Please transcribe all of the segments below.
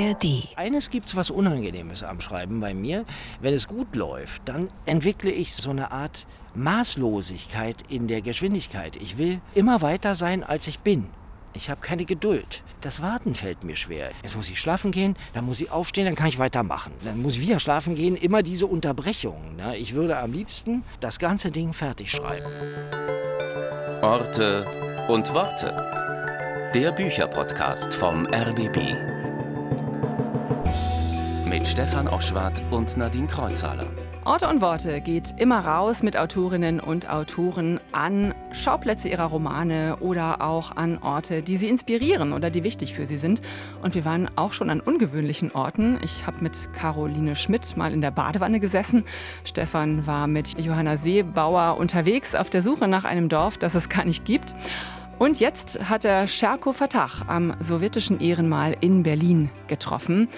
ARD. Eines gibt's was Unangenehmes am Schreiben bei mir. Wenn es gut läuft, dann entwickle ich so eine Art Maßlosigkeit in der Geschwindigkeit. Ich will immer weiter sein, als ich bin. Ich habe keine Geduld. Das Warten fällt mir schwer. Jetzt muss ich schlafen gehen, dann muss ich aufstehen, dann kann ich weitermachen. Dann muss ich wieder schlafen gehen. Immer diese Unterbrechungen. Ne? Ich würde am liebsten das ganze Ding fertig schreiben. Orte und Worte. Der Bücherpodcast vom RBB. Mit Stefan Oschwart und Nadine Kreuzhaler. Orte und Worte geht immer raus mit Autorinnen und Autoren an Schauplätze ihrer Romane oder auch an Orte, die sie inspirieren oder die wichtig für sie sind. Und wir waren auch schon an ungewöhnlichen Orten. Ich habe mit Caroline Schmidt mal in der Badewanne gesessen. Stefan war mit Johanna Seebauer unterwegs auf der Suche nach einem Dorf, das es gar nicht gibt. Und jetzt hat er Scherko Fatah am sowjetischen Ehrenmal in Berlin getroffen.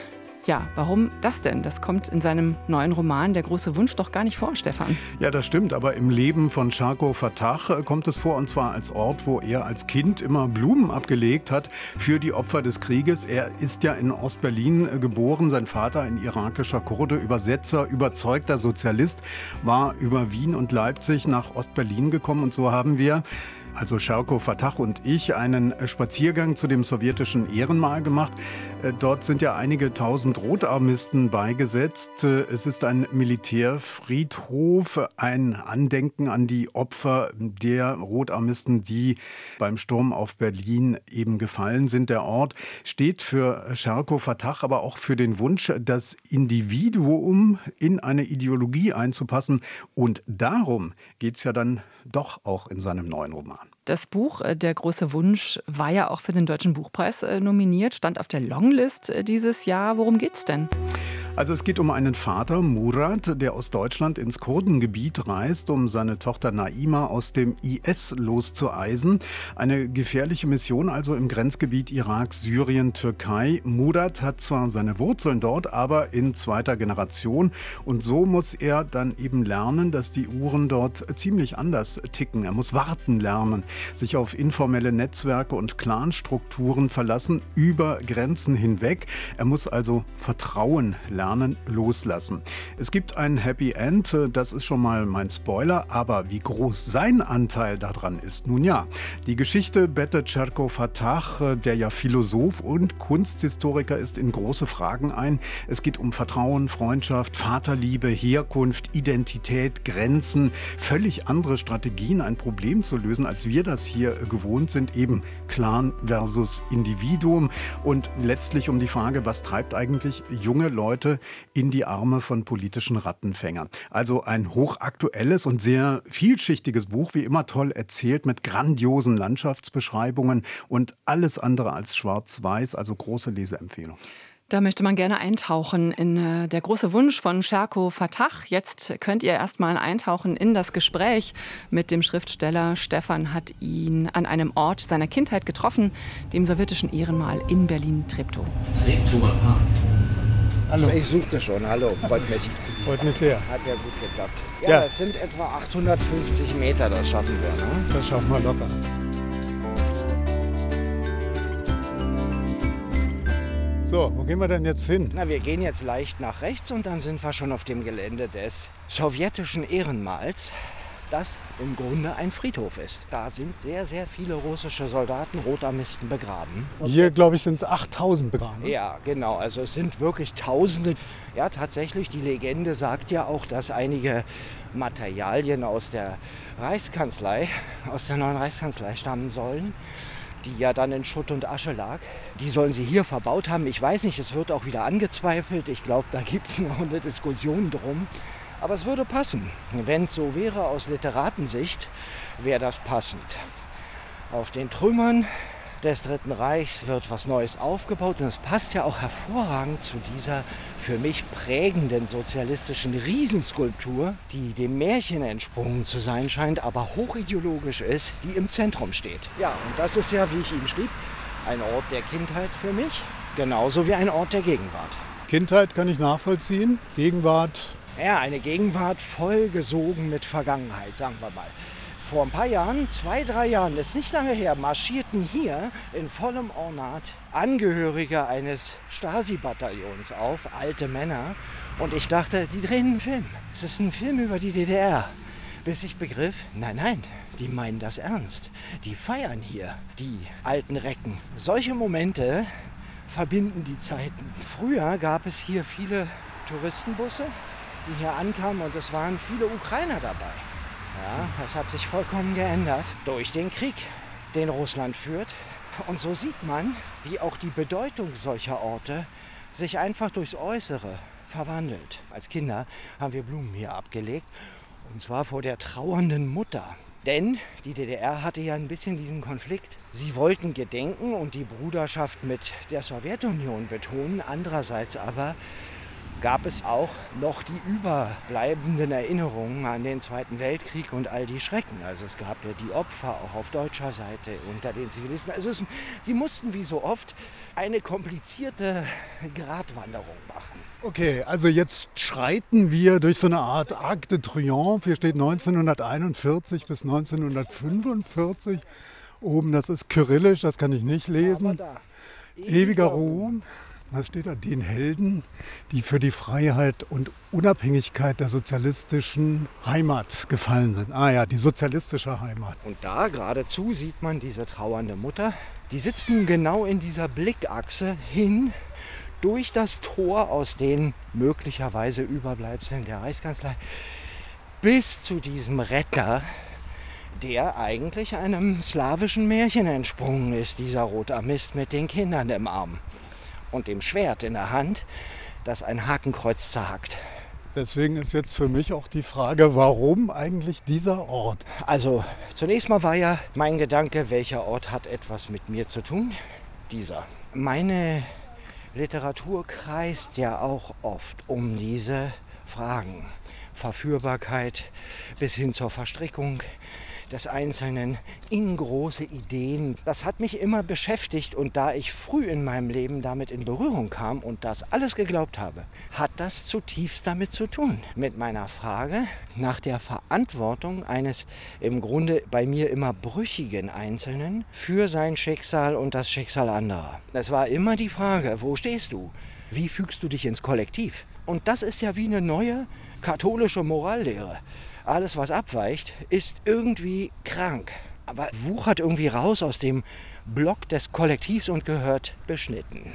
Ja, warum das denn? Das kommt in seinem neuen Roman Der große Wunsch doch gar nicht vor, Stefan. Ja, das stimmt, aber im Leben von Charko Fatah äh, kommt es vor, und zwar als Ort, wo er als Kind immer Blumen abgelegt hat für die Opfer des Krieges. Er ist ja in Ostberlin äh, geboren, sein Vater ein irakischer Kurde, Übersetzer, überzeugter Sozialist, war über Wien und Leipzig nach Ostberlin gekommen und so haben wir also Scherko Fatah und ich, einen Spaziergang zu dem sowjetischen Ehrenmal gemacht. Äh, dort sind ja einige tausend Rotarmisten beigesetzt. Äh, es ist ein Militärfriedhof, ein Andenken an die Opfer der Rotarmisten, die beim Sturm auf Berlin eben gefallen sind. Der Ort steht für Scherko Fatah, aber auch für den Wunsch, das Individuum in eine Ideologie einzupassen. Und darum geht es ja dann doch auch in seinem neuen Roman. Das Buch äh, Der große Wunsch war ja auch für den Deutschen Buchpreis äh, nominiert, stand auf der Longlist äh, dieses Jahr. Worum geht's denn? Also es geht um einen Vater, Murat, der aus Deutschland ins Kurdengebiet reist, um seine Tochter Naima aus dem IS loszueisen. Eine gefährliche Mission also im Grenzgebiet Irak, Syrien, Türkei. Murat hat zwar seine Wurzeln dort, aber in zweiter Generation. Und so muss er dann eben lernen, dass die Uhren dort ziemlich anders ticken. Er muss warten lernen, sich auf informelle Netzwerke und Clanstrukturen verlassen, über Grenzen hinweg. Er muss also Vertrauen lernen Lernen loslassen. Es gibt ein Happy End, das ist schon mal mein Spoiler, aber wie groß sein Anteil daran ist, nun ja. Die Geschichte bettet Cherko Fatah, der ja Philosoph und Kunsthistoriker ist, in große Fragen ein. Es geht um Vertrauen, Freundschaft, Vaterliebe, Herkunft, Identität, Grenzen, völlig andere Strategien, ein Problem zu lösen, als wir das hier gewohnt sind, eben Clan versus Individuum und letztlich um die Frage, was treibt eigentlich junge Leute in die Arme von politischen Rattenfängern. Also ein hochaktuelles und sehr vielschichtiges Buch, wie immer toll erzählt, mit grandiosen Landschaftsbeschreibungen und alles andere als schwarz-weiß, also große Leseempfehlung. Da möchte man gerne eintauchen in äh, der große Wunsch von Scherko Fatah. Jetzt könnt ihr erstmal eintauchen in das Gespräch mit dem Schriftsteller. Stefan hat ihn an einem Ort seiner Kindheit getroffen, dem sowjetischen Ehrenmal in Berlin-Treptow. Treptower Park. Hallo. Ich suchte schon. Hallo, freut mich. Freut mich sehr. Hat ja gut geklappt. Ja, ja. es sind etwa 850 Meter, das schaffen wir. Ne? Das schaffen wir locker. So, wo gehen wir denn jetzt hin? Na, wir gehen jetzt leicht nach rechts und dann sind wir schon auf dem Gelände des sowjetischen Ehrenmals das im Grunde ein Friedhof ist. Da sind sehr, sehr viele russische Soldaten, Rotarmisten begraben. Hier, glaube ich, sind es 8000 begraben. Ja, genau. Also es sind wirklich Tausende. Ja, tatsächlich, die Legende sagt ja auch, dass einige Materialien aus der Reichskanzlei, aus der neuen Reichskanzlei stammen sollen die ja dann in Schutt und Asche lag. Die sollen sie hier verbaut haben. Ich weiß nicht, es wird auch wieder angezweifelt. Ich glaube, da gibt es noch eine Diskussion drum. Aber es würde passen. Wenn es so wäre aus Literatensicht, wäre das passend. Auf den Trümmern des Dritten Reichs wird was Neues aufgebaut und es passt ja auch hervorragend zu dieser für mich prägenden sozialistischen Riesenskulptur, die dem Märchen entsprungen zu sein scheint, aber hochideologisch ist, die im Zentrum steht. Ja, und das ist ja, wie ich ihm schrieb, ein Ort der Kindheit für mich, genauso wie ein Ort der Gegenwart. Kindheit kann ich nachvollziehen, Gegenwart ja, eine Gegenwart vollgesogen mit Vergangenheit, sagen wir mal. Vor ein paar Jahren, zwei, drei Jahren, ist nicht lange her, marschierten hier in vollem Ornat Angehörige eines Stasi-Bataillons auf, alte Männer. Und ich dachte, die drehen einen Film. Es ist ein Film über die DDR. Bis ich begriff, nein, nein, die meinen das ernst. Die feiern hier, die alten Recken. Solche Momente verbinden die Zeiten. Früher gab es hier viele Touristenbusse, die hier ankamen und es waren viele Ukrainer dabei. Ja, das hat sich vollkommen geändert durch den Krieg, den Russland führt. Und so sieht man, wie auch die Bedeutung solcher Orte sich einfach durchs Äußere verwandelt. Als Kinder haben wir Blumen hier abgelegt und zwar vor der trauernden Mutter. Denn die DDR hatte ja ein bisschen diesen Konflikt. Sie wollten gedenken und die Bruderschaft mit der Sowjetunion betonen. Andererseits aber gab es auch noch die überbleibenden Erinnerungen an den Zweiten Weltkrieg und all die Schrecken. Also es gab ja die Opfer auch auf deutscher Seite unter den Zivilisten. Also es, sie mussten wie so oft eine komplizierte Gratwanderung machen. Okay, also jetzt schreiten wir durch so eine Art Arc de Triomphe. Hier steht 1941 bis 1945. Oben, das ist kyrillisch, das kann ich nicht lesen. Ewiger Ruhm. Was steht da? Den Helden, die für die Freiheit und Unabhängigkeit der sozialistischen Heimat gefallen sind. Ah ja, die sozialistische Heimat. Und da geradezu sieht man diese trauernde Mutter. Die sitzt nun genau in dieser Blickachse hin durch das Tor aus den möglicherweise Überbleibseln der Reichskanzlei bis zu diesem Retter, der eigentlich einem slawischen Märchen entsprungen ist, dieser Rotarmist mit den Kindern im Arm und dem Schwert in der Hand, das ein Hakenkreuz zerhackt. Deswegen ist jetzt für mich auch die Frage, warum eigentlich dieser Ort? Also zunächst mal war ja mein Gedanke, welcher Ort hat etwas mit mir zu tun? Dieser. Meine Literatur kreist ja auch oft um diese Fragen. Verführbarkeit bis hin zur Verstrickung, des Einzelnen in große Ideen. Das hat mich immer beschäftigt und da ich früh in meinem Leben damit in Berührung kam und das alles geglaubt habe, hat das zutiefst damit zu tun. Mit meiner Frage nach der Verantwortung eines im Grunde bei mir immer brüchigen Einzelnen für sein Schicksal und das Schicksal anderer. Das war immer die Frage, wo stehst du? Wie fügst du dich ins Kollektiv? Und das ist ja wie eine neue katholische Morallehre alles, was abweicht, ist irgendwie krank. Aber wuchert irgendwie raus aus dem Block des Kollektivs und gehört beschnitten.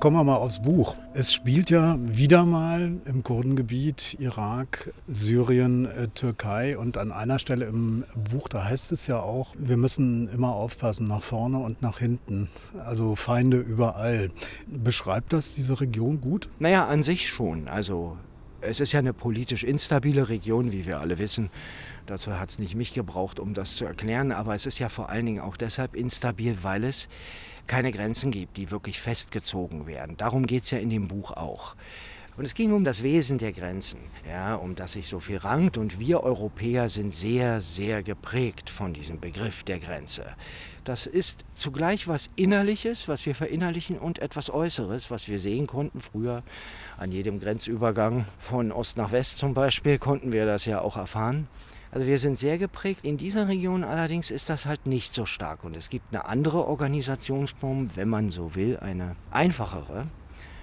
Kommen wir mal aufs Buch. Es spielt ja wieder mal im Kurdengebiet, Irak, Syrien, äh, Türkei und an einer Stelle im Buch, da heißt es ja auch, wir müssen immer aufpassen, nach vorne und nach hinten. Also Feinde überall. Beschreibt das diese Region gut? Naja, an sich schon. Also es ist ja eine politisch instabile Region, wie wir alle wissen. Dazu hat es nicht mich gebraucht, um das zu erklären, aber es ist ja vor allen Dingen auch deshalb instabil, weil es keine Grenzen gibt, die wirklich festgezogen werden. Darum geht es ja in dem Buch auch. Und es ging um das Wesen der Grenzen, ja, um das sich so viel rankt. Und wir Europäer sind sehr, sehr geprägt von diesem Begriff der Grenze. Das ist zugleich was Innerliches, was wir verinnerlichen, und etwas Äußeres, was wir sehen konnten. Früher an jedem Grenzübergang von Ost nach West zum Beispiel konnten wir das ja auch erfahren. Also wir sind sehr geprägt. In dieser Region allerdings ist das halt nicht so stark. Und es gibt eine andere Organisationsform, wenn man so will, eine einfachere.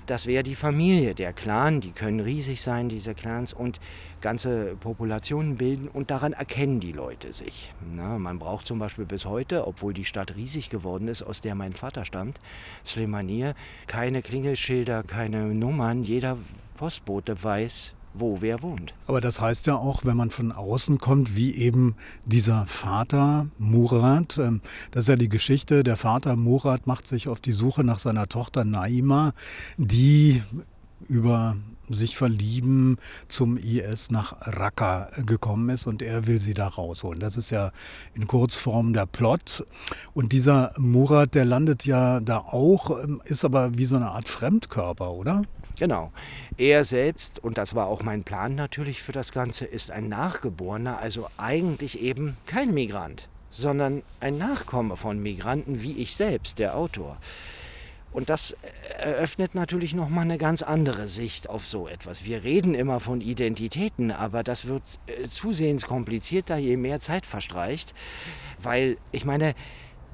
Das wäre die Familie, der Clan. Die können riesig sein, diese Clans, und ganze Populationen bilden. Und daran erkennen die Leute sich. Na, man braucht zum Beispiel bis heute, obwohl die Stadt riesig geworden ist, aus der mein Vater stammt, Slemanier, keine Klingelschilder, keine Nummern. Jeder Postbote weiß, wo wer wohnt. Aber das heißt ja auch, wenn man von außen kommt, wie eben dieser Vater Murat, ähm, das ist ja die Geschichte, der Vater Murat macht sich auf die Suche nach seiner Tochter Naima, die über sich verlieben zum IS nach Raqqa gekommen ist und er will sie da rausholen. Das ist ja in Kurzform der Plot. Und dieser Murat, der landet ja da auch, ähm, ist aber wie so eine Art Fremdkörper, oder? Genau. Er selbst, und das war auch mein Plan natürlich für das Ganze, ist ein Nachgeborener, also eigentlich eben kein Migrant, sondern ein Nachkomme von Migranten wie ich selbst, der Autor. Und das eröffnet natürlich nochmal eine ganz andere Sicht auf so etwas. Wir reden immer von Identitäten, aber das wird äh, zusehends komplizierter, je mehr Zeit verstreicht. Weil ich meine,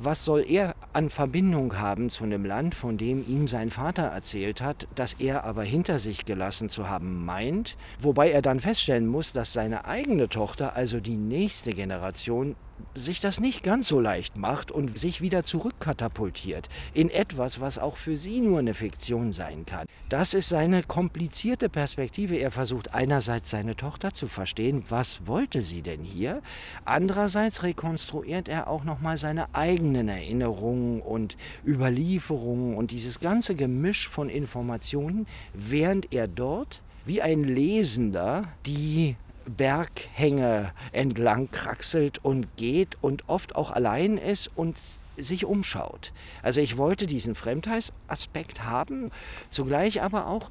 was soll er an Verbindung haben zu einem Land, von dem ihm sein Vater erzählt hat, das er aber hinter sich gelassen zu haben meint, wobei er dann feststellen muss, dass seine eigene Tochter, also die nächste Generation, sich das nicht ganz so leicht macht und sich wieder zurückkatapultiert in etwas, was auch für sie nur eine Fiktion sein kann. Das ist seine komplizierte Perspektive. Er versucht einerseits seine Tochter zu verstehen, was wollte sie denn hier? Andererseits rekonstruiert er auch noch mal seine eigenen Erinnerungen und Überlieferungen und dieses ganze Gemisch von Informationen, während er dort wie ein Lesender die Berghänge entlang kraxelt und geht und oft auch allein ist und sich umschaut. Also ich wollte diesen Fremdheitsaspekt haben, zugleich aber auch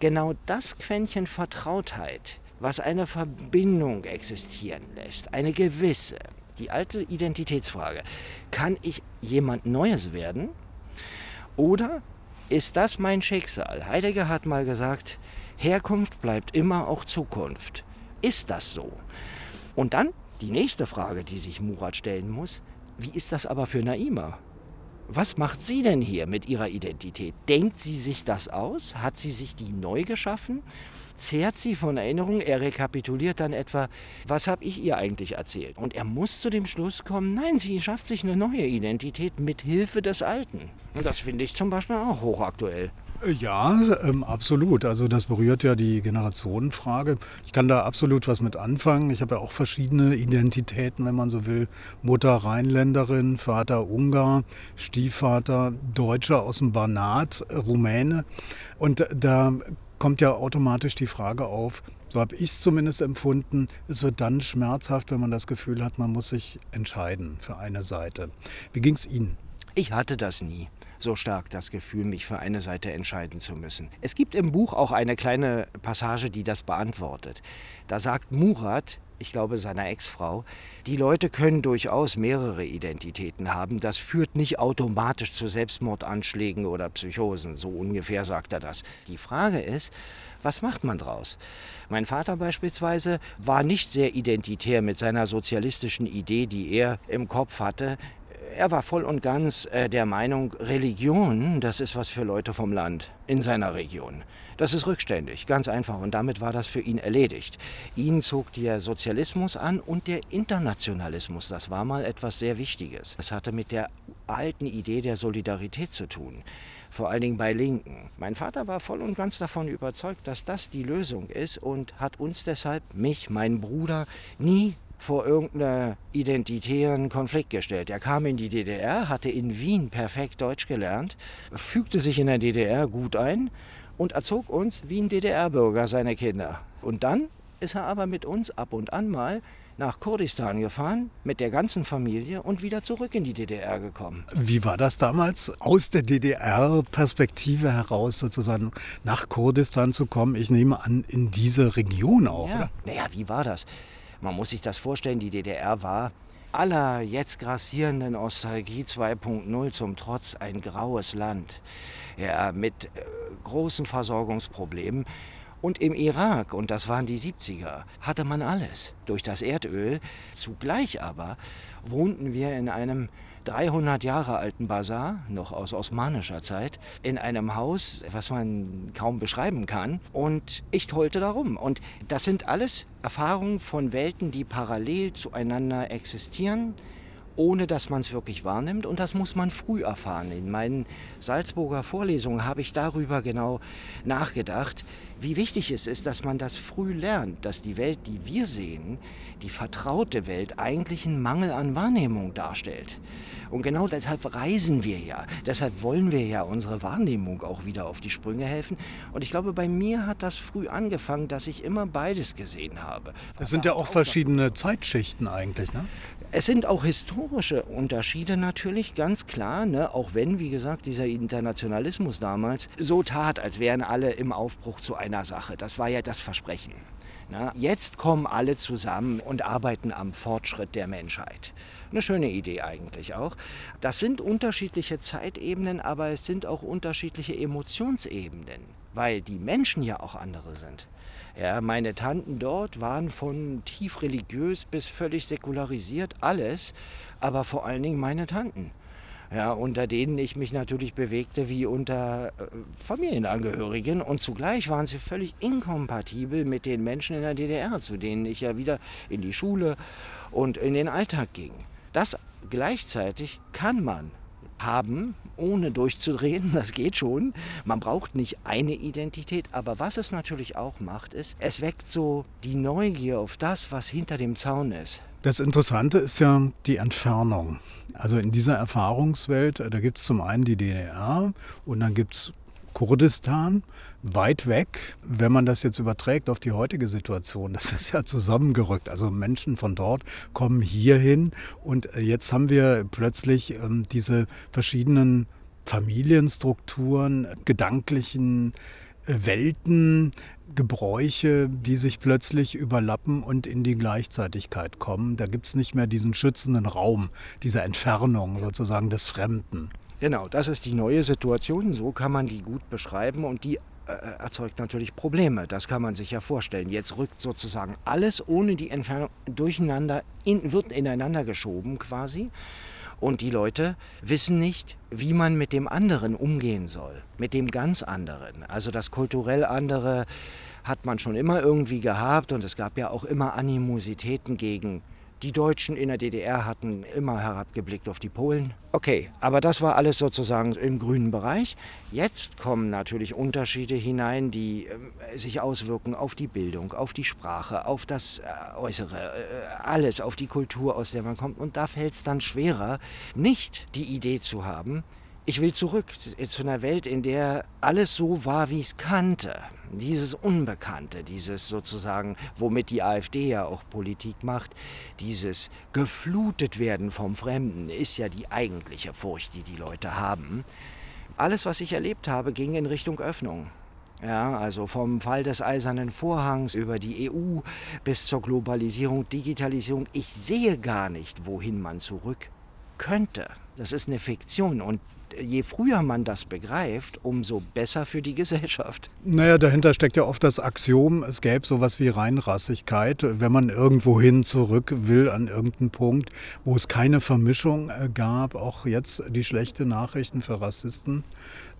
genau das Quäntchen Vertrautheit, was eine Verbindung existieren lässt, eine gewisse, die alte Identitätsfrage. Kann ich jemand Neues werden? Oder ist das mein Schicksal? Heidegger hat mal gesagt, Herkunft bleibt immer auch Zukunft. Ist das so? Und dann die nächste Frage, die sich Murat stellen muss, wie ist das aber für Naima? Was macht sie denn hier mit ihrer Identität? Denkt sie sich das aus? Hat sie sich die neu geschaffen? Zehrt sie von Erinnerungen? Er rekapituliert dann etwa, was habe ich ihr eigentlich erzählt? Und er muss zu dem Schluss kommen, nein, sie schafft sich eine neue Identität mit Hilfe des Alten. Und das finde ich zum Beispiel auch hochaktuell. Ja, ähm, absolut. Also das berührt ja die Generationenfrage. Ich kann da absolut was mit anfangen. Ich habe ja auch verschiedene Identitäten, wenn man so will. Mutter Rheinländerin, Vater Ungar, Stiefvater Deutscher aus dem Banat, Rumäne. Und da kommt ja automatisch die Frage auf, so habe ich es zumindest empfunden, es wird dann schmerzhaft, wenn man das Gefühl hat, man muss sich entscheiden für eine Seite. Wie ging es Ihnen? Ich hatte das nie so stark das Gefühl, mich für eine Seite entscheiden zu müssen. Es gibt im Buch auch eine kleine Passage, die das beantwortet. Da sagt Murat, ich glaube seiner Ex-Frau, die Leute können durchaus mehrere Identitäten haben. Das führt nicht automatisch zu Selbstmordanschlägen oder Psychosen. So ungefähr sagt er das. Die Frage ist, was macht man draus? Mein Vater beispielsweise war nicht sehr identitär mit seiner sozialistischen Idee, die er im Kopf hatte er war voll und ganz äh, der Meinung, Religion, das ist was für Leute vom Land in seiner Region. Das ist rückständig, ganz einfach. Und damit war das für ihn erledigt. Ihn zog der Sozialismus an und der Internationalismus. Das war mal etwas sehr Wichtiges. Das hatte mit der alten Idee der Solidarität zu tun. Vor allen Dingen bei Linken. Mein Vater war voll und ganz davon überzeugt, dass das die Lösung ist und hat uns deshalb, mich, meinen Bruder, nie vor irgendeinen identitären Konflikt gestellt. Er kam in die DDR, hatte in Wien perfekt Deutsch gelernt, fügte sich in der DDR gut ein und erzog uns wie ein DDR-Bürger seine Kinder. Und dann ist er aber mit uns ab und an mal nach Kurdistan gefahren mit der ganzen Familie und wieder zurück in die DDR gekommen. Wie war das damals, aus der DDR-Perspektive heraus sozusagen nach Kurdistan zu kommen? Ich nehme an, in diese Region auch. Ja. Naja, wie war das? Man muss sich das vorstellen, die DDR war aller jetzt grassierenden Nostalgie 2.0 zum Trotz ein graues Land. Ja, mit äh, großen Versorgungsproblemen. Und im Irak, und das waren die 70er, hatte man alles durch das Erdöl. Zugleich aber wohnten wir in einem 300 Jahre alten Bazar, noch aus osmanischer Zeit, in einem Haus, was man kaum beschreiben kann. Und ich tollte darum. Und das sind alles Erfahrungen von Welten, die parallel zueinander existieren ohne dass man es wirklich wahrnimmt. Und das muss man früh erfahren. In meinen Salzburger Vorlesungen habe ich darüber genau nachgedacht, wie wichtig es ist, dass man das früh lernt, dass die Welt, die wir sehen, die vertraute Welt, eigentlich einen Mangel an Wahrnehmung darstellt. Und genau deshalb reisen wir ja. Deshalb wollen wir ja unsere Wahrnehmung auch wieder auf die Sprünge helfen. Und ich glaube, bei mir hat das früh angefangen, dass ich immer beides gesehen habe. Das sind ja auch verschiedene Zeitschichten eigentlich, ne? Es sind auch historische Unterschiede natürlich, ganz klar, ne? auch wenn, wie gesagt, dieser Internationalismus damals so tat, als wären alle im Aufbruch zu einer Sache. Das war ja das Versprechen. Na, jetzt kommen alle zusammen und arbeiten am Fortschritt der Menschheit. Eine schöne Idee eigentlich auch. Das sind unterschiedliche Zeitebenen, aber es sind auch unterschiedliche Emotionsebenen, weil die Menschen ja auch andere sind. Ja, meine Tanten dort waren von tief religiös bis völlig säkularisiert, alles, aber vor allen Dingen meine Tanten. Ja, unter denen ich mich natürlich bewegte wie unter äh, Familienangehörigen und zugleich waren sie völlig inkompatibel mit den Menschen in der DDR, zu denen ich ja wieder in die Schule und in den Alltag ging. Das gleichzeitig kann man haben, ohne durchzudrehen, das geht schon. Man braucht nicht eine Identität, aber was es natürlich auch macht, ist, es weckt so die Neugier auf das, was hinter dem Zaun ist. Das Interessante ist ja die Entfernung. Also in dieser Erfahrungswelt, äh, da gibt es zum einen die DDR und dann gibt es Kurdistan, weit weg. Wenn man das jetzt überträgt auf die heutige Situation, das ist ja zusammengerückt. Also Menschen von dort kommen hierhin und äh, jetzt haben wir plötzlich ähm, diese verschiedenen Familienstrukturen, gedanklichen äh, Welten, Gebräuche, die sich plötzlich überlappen und in die Gleichzeitigkeit kommen. Da gibt es nicht mehr diesen schützenden Raum, diese Entfernung sozusagen des Fremden. Genau, das ist die neue Situation, so kann man die gut beschreiben und die äh, erzeugt natürlich Probleme, das kann man sich ja vorstellen. Jetzt rückt sozusagen alles ohne die Entfernung durcheinander, in, wird ineinander geschoben quasi. Und die Leute wissen nicht, wie man mit dem anderen umgehen soll, mit dem ganz anderen. Also das kulturell andere hat man schon immer irgendwie gehabt und es gab ja auch immer Animositäten gegen die Deutschen in der DDR hatten immer herabgeblickt auf die Polen. Okay, aber das war alles sozusagen im grünen Bereich. Jetzt kommen natürlich Unterschiede hinein, die äh, sich auswirken auf die Bildung, auf die Sprache, auf das äh, Äußere, äh, alles, auf die Kultur, aus der man kommt. Und da fällt es dann schwerer, nicht die Idee zu haben, ich will zurück zu einer Welt, in der alles so war, wie ich es kannte. Dieses Unbekannte, dieses sozusagen, womit die AfD ja auch Politik macht, dieses geflutet werden vom Fremden, ist ja die eigentliche Furcht, die die Leute haben. Alles, was ich erlebt habe, ging in Richtung Öffnung. Ja, also vom Fall des Eisernen Vorhangs über die EU bis zur Globalisierung, Digitalisierung. Ich sehe gar nicht, wohin man zurück könnte. Das ist eine Fiktion und je früher man das begreift, umso besser für die Gesellschaft. Naja, dahinter steckt ja oft das Axiom, es gäbe sowas wie Reinrassigkeit, wenn man irgendwohin zurück will an irgendeinen Punkt, wo es keine Vermischung äh, gab, auch jetzt die schlechte Nachrichten für Rassisten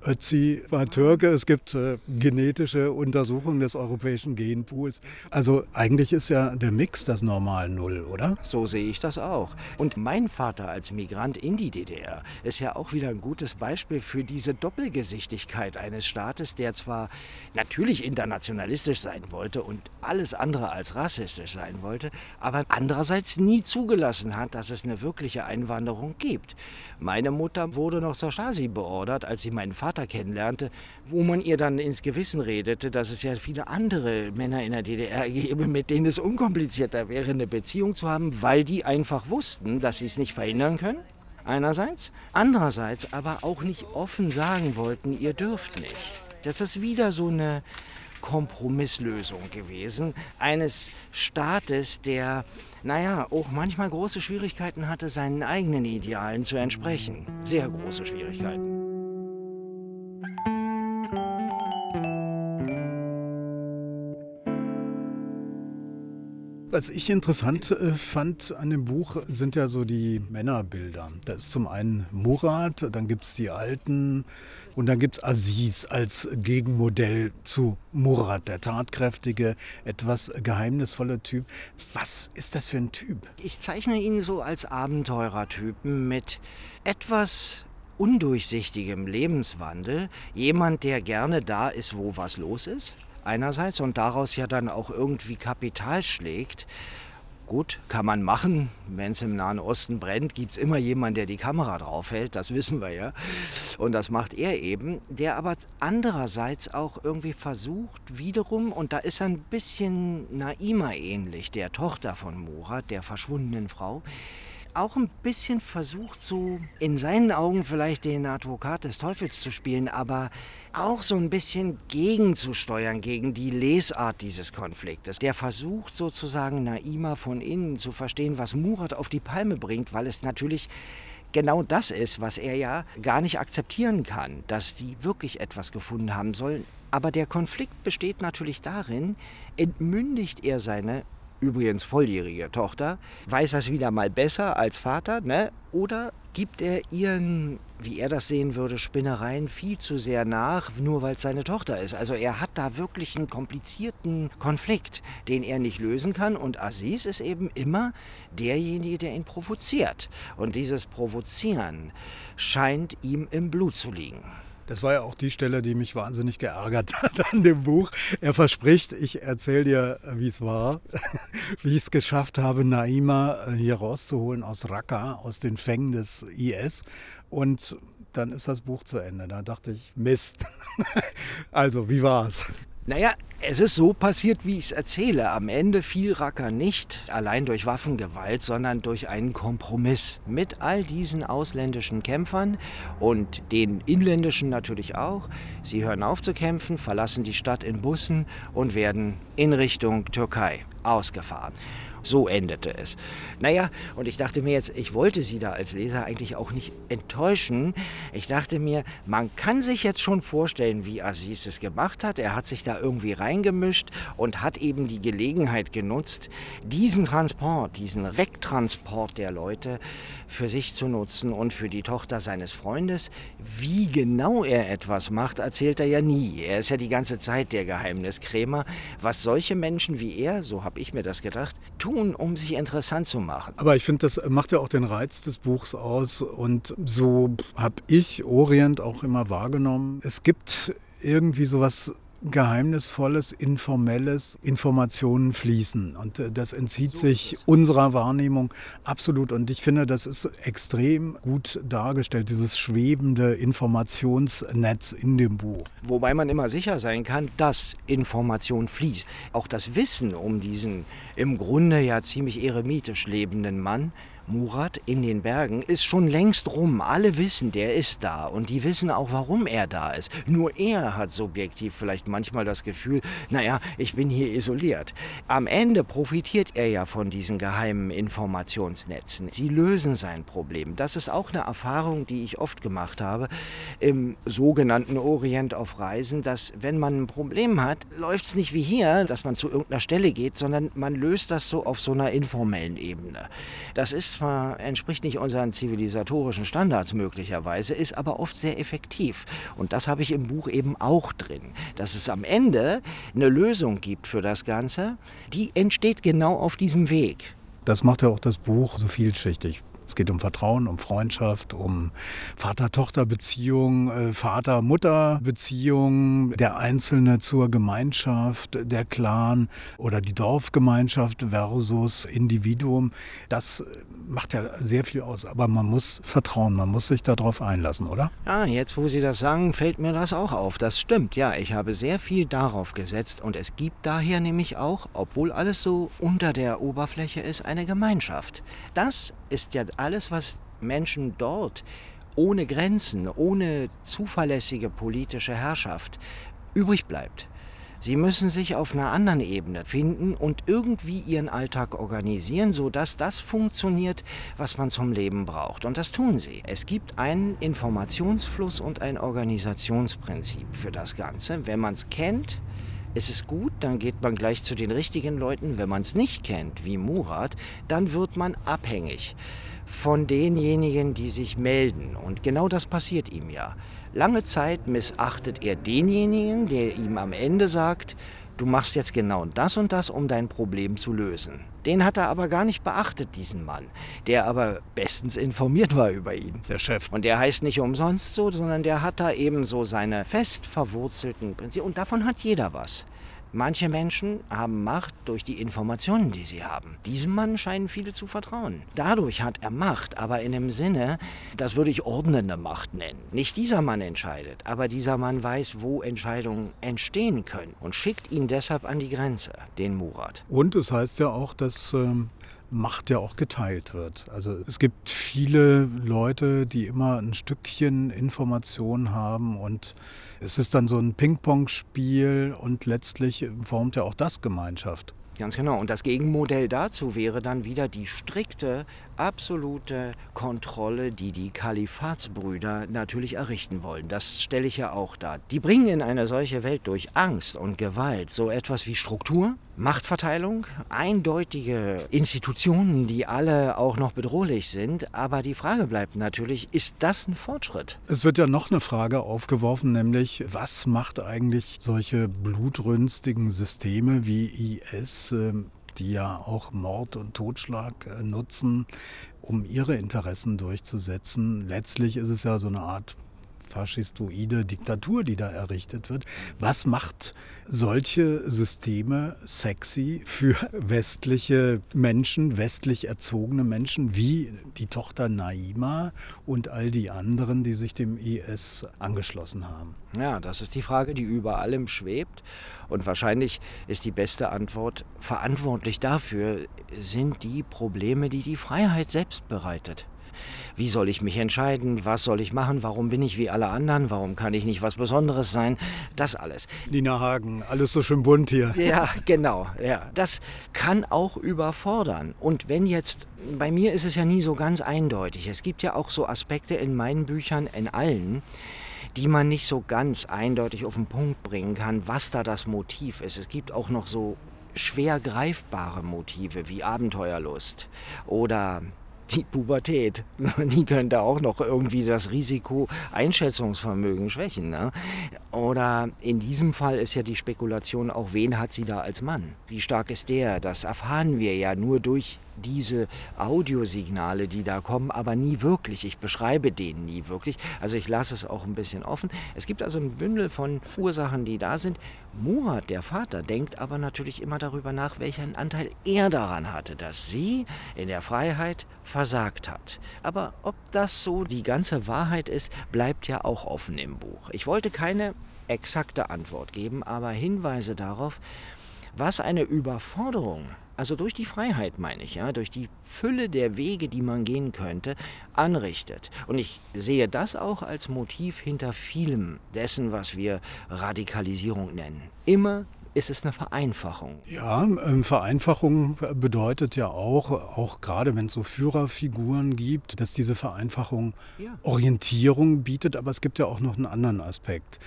Ötzi war Türke. Es gibt äh, genetische Untersuchungen des europäischen Genpools. Also eigentlich ist ja der Mix das Normal Null, oder? So sehe ich das auch. Und mein Vater als Migrant in die DDR ist ja auch wieder ein gutes Beispiel für diese Doppelgesichtigkeit eines Staates, der zwar natürlich internationalistisch sein wollte und alles andere als rassistisch sein wollte, aber andererseits nie zugelassen hat, dass es eine wirkliche Einwanderung gibt. Meine Mutter wurde noch zur Stasi beordert, als sie meinen Vater Vater kennenlernte, wo man ihr dann ins Gewissen redete, dass es ja viele andere Männer in der DDR gäbe, mit denen es unkomplizierter wäre, eine Beziehung zu haben, weil die einfach wussten, dass sie es nicht verhindern können. Einerseits, andererseits aber auch nicht offen sagen wollten, ihr dürft nicht. Das ist wieder so eine Kompromisslösung gewesen eines Staates, der, naja, auch manchmal große Schwierigkeiten hatte, seinen eigenen Idealen zu entsprechen. Sehr große Schwierigkeiten. Was ich interessant äh, fand an dem Buch sind ja so die Männerbilder. Da ist zum einen Murat, dann gibt es die Alten und dann gibt es Aziz als Gegenmodell zu Murat, der tatkräftige, etwas geheimnisvolle Typ. Was ist das für ein Typ? Ich zeichne ihn so als Abenteurertypen mit etwas undurchsichtigem Lebenswandel. Jemand, der gerne da ist, wo was los ist einerseits und daraus ja dann auch irgendwie Kapital schlägt. Gut, kann man machen. Wenn es im Nahen Osten brennt, gibt es immer jemanden, der die Kamera draufhält. Das wissen wir ja. Und das macht er eben. Der aber andererseits auch irgendwie versucht, wiederum, und da ist er ein bisschen Naima ähnlich, der Tochter von Murat, der verschwundenen Frau, auch ein bisschen versucht, so in seinen Augen vielleicht den Advokat des Teufels zu spielen, aber auch so ein bisschen gegenzusteuern gegen die Lesart dieses Konfliktes. Der versucht sozusagen Naima von innen zu verstehen, was Murat auf die Palme bringt, weil es natürlich genau das ist, was er ja gar nicht akzeptieren kann, dass die wirklich etwas gefunden haben sollen. Aber der Konflikt besteht natürlich darin, entmündigt er seine übrigens volljährige Tochter, weiß das wieder mal besser als Vater, ne? oder gibt er ihren, wie er das sehen würde, Spinnereien viel zu sehr nach, nur weil es seine Tochter ist. Also er hat da wirklich einen komplizierten Konflikt, den er nicht lösen kann und Aziz ist eben immer derjenige, der ihn provoziert. Und dieses Provozieren scheint ihm im Blut zu liegen. Das war ja auch die Stelle, die mich wahnsinnig geärgert hat an dem Buch. Er verspricht, ich erzähle dir, wie es war, wie ich es geschafft habe, Naima äh, hier rauszuholen aus Raqqa, aus den Fängen des IS. Und dann ist das Buch zu Ende. Da dachte ich, Mist. Also, wie war es? Naja, es ist so passiert, wie ich es erzähle. Am Ende fiel Raqqa nicht allein durch Waffengewalt, sondern durch einen Kompromiss mit all diesen ausländischen Kämpfern und den inländischen natürlich auch. Sie hören auf zu kämpfen, verlassen die Stadt in Bussen und werden in Richtung Türkei ausgefahren. So endete es. Naja, und ich dachte mir jetzt, ich wollte Sie da als Leser eigentlich auch nicht enttäuschen. Ich dachte mir, man kann sich jetzt schon vorstellen, wie Aziz es gemacht hat. Er hat sich da irgendwie reingemischt und hat eben die Gelegenheit genutzt, diesen Transport, diesen Wegtransport der Leute für sich zu nutzen und für die Tochter seines Freundes. Wie genau er etwas macht, erzählt er ja nie. Er ist ja die ganze Zeit der Geheimniskrämer. Was solche Menschen wie er, so habe ich mir das gedacht, tun, um sich interessant zu machen. Aber ich finde, das macht ja auch den Reiz des Buchs aus. Und so habe ich Orient auch immer wahrgenommen. Es gibt irgendwie sowas geheimnisvolles, informelles Informationen fließen. Und äh, das entzieht sich unserer Wahrnehmung absolut. Und ich finde, das ist extrem gut dargestellt, dieses schwebende Informationsnetz in dem Buch. Wobei man immer sicher sein kann, dass Information fließt. Auch das Wissen um diesen im Grunde ja ziemlich eremitisch lebenden Mann Murat in den Bergen ist schon längst rum. Alle wissen, der ist da und die wissen auch, warum er da ist. Nur er hat subjektiv vielleicht manchmal das Gefühl, naja, ich bin hier isoliert. Am Ende profitiert er ja von diesen geheimen Informationsnetzen. Sie lösen sein Problem. Das ist auch eine Erfahrung, die ich oft gemacht habe im sogenannten Orient auf Reisen, dass wenn man ein Problem hat, läuft es nicht wie hier, dass man zu irgendeiner Stelle geht, sondern man löst das so auf so einer informellen Ebene. Das ist zwar entspricht nicht unseren zivilisatorischen Standards möglicherweise, ist aber oft sehr effektiv. Und das habe ich im Buch eben auch drin. Dass es am Ende eine Lösung gibt für das Ganze, die entsteht genau auf diesem Weg. Das macht ja auch das Buch so vielschichtig. Es geht um Vertrauen, um Freundschaft, um Vater-Tochter-Beziehung, äh, Vater-Mutter-Beziehung, der Einzelne zur Gemeinschaft, der Clan oder die Dorfgemeinschaft versus Individuum. Das macht ja sehr viel aus. Aber man muss vertrauen, man muss sich darauf einlassen, oder? Ja, jetzt wo Sie das sagen, fällt mir das auch auf. Das stimmt, ja. Ich habe sehr viel darauf gesetzt und es gibt daher nämlich auch, obwohl alles so unter der Oberfläche ist, eine Gemeinschaft. Das ist ja alles, was Menschen dort ohne Grenzen, ohne zuverlässige politische Herrschaft übrig bleibt. Sie müssen sich auf einer anderen Ebene finden und irgendwie ihren Alltag organisieren, sodass das funktioniert, was man zum Leben braucht. Und das tun sie. Es gibt einen Informationsfluss und ein Organisationsprinzip für das Ganze. Wenn man es kennt, ist es gut, dann geht man gleich zu den richtigen Leuten. Wenn man es nicht kennt, wie Murat, dann wird man abhängig von denjenigen, die sich melden. Und genau das passiert ihm ja. Lange Zeit missachtet er denjenigen, der ihm am Ende sagt, du machst jetzt genau das und das, um dein Problem zu lösen. Den hat er aber gar nicht beachtet, diesen Mann, der aber bestens informiert war über ihn. Der Chef. Und der heißt nicht umsonst so, sondern der hat da eben so seine fest verwurzelten Prinzipien. Und davon hat jeder was. Manche Menschen haben Macht durch die Informationen, die sie haben. Diesem Mann scheinen viele zu vertrauen. Dadurch hat er Macht, aber in dem Sinne, das würde ich ordnende Macht nennen. Nicht dieser Mann entscheidet, aber dieser Mann weiß, wo Entscheidungen entstehen können und schickt ihn deshalb an die Grenze, den Murat. Und es heißt ja auch, dass ähm, Macht ja auch geteilt wird. Also es gibt viele Leute, die immer ein Stückchen Information haben und es ist dann so ein Ping-Pong-Spiel und letztlich formt ja auch das Gemeinschaft. Ganz genau. Und das Gegenmodell dazu wäre dann wieder die strikte, absolute Kontrolle, die die Kalifatsbrüder natürlich errichten wollen. Das stelle ich ja auch dar. Die bringen in eine solche Welt durch Angst und Gewalt so etwas wie Struktur, Machtverteilung, eindeutige Institutionen, die alle auch noch bedrohlich sind. Aber die Frage bleibt natürlich, ist das ein Fortschritt? Es wird ja noch eine Frage aufgeworfen, nämlich was macht eigentlich solche blutrünstigen Systeme wie IS, ähm, die ja auch Mord und Totschlag äh, nutzen, um ihre Interessen durchzusetzen. Letztlich ist es ja so eine Art faschistoide Diktatur, die da errichtet wird. Was macht solche Systeme sexy für westliche Menschen, westlich erzogene Menschen wie die Tochter Naima und all die anderen, die sich dem IS angeschlossen haben? Ja, das ist die Frage, die über allem schwebt. Und wahrscheinlich ist die beste Antwort, verantwortlich dafür sind die Probleme, die die Freiheit selbst bereitet. Wie soll ich mich entscheiden? Was soll ich machen? Warum bin ich wie alle anderen? Warum kann ich nicht was Besonderes sein? Das alles. Nina Hagen, alles so schön bunt hier. Ja, genau. Ja. Das kann auch überfordern. Und wenn jetzt, bei mir ist es ja nie so ganz eindeutig. Es gibt ja auch so Aspekte in meinen Büchern, in allen, die man nicht so ganz eindeutig auf den Punkt bringen kann, was da das Motiv ist. Es gibt auch noch so schwer greifbare Motive wie Abenteuerlust oder die Pubertät. Die könnte auch noch irgendwie das Risiko-Einschätzungsvermögen schwächen. Ne? Oder in diesem Fall ist ja die Spekulation auch, wen hat sie da als Mann? Wie stark ist der? Das erfahren wir ja nur durch diese Audiosignale, die da kommen, aber nie wirklich. Ich beschreibe den nie wirklich. Also ich lasse es auch ein bisschen offen. Es gibt also ein Bündel von Ursachen, die da sind. Murat, der Vater, denkt aber natürlich immer darüber nach, welchen Anteil er daran hatte, dass sie in der Freiheit versagt hat. Aber ob das so die ganze Wahrheit ist, bleibt ja auch offen im Buch. Ich wollte keine exakte Antwort geben, aber Hinweise darauf, was eine Überforderung also durch die Freiheit meine ich, ja, durch die Fülle der Wege, die man gehen könnte, anrichtet. Und ich sehe das auch als Motiv hinter vielem dessen, was wir Radikalisierung nennen. Immer ist es eine Vereinfachung. Ja, ähm, Vereinfachung bedeutet ja auch, auch gerade wenn es so Führerfiguren gibt, dass diese Vereinfachung ja. Orientierung bietet, aber es gibt ja auch noch einen anderen Aspekt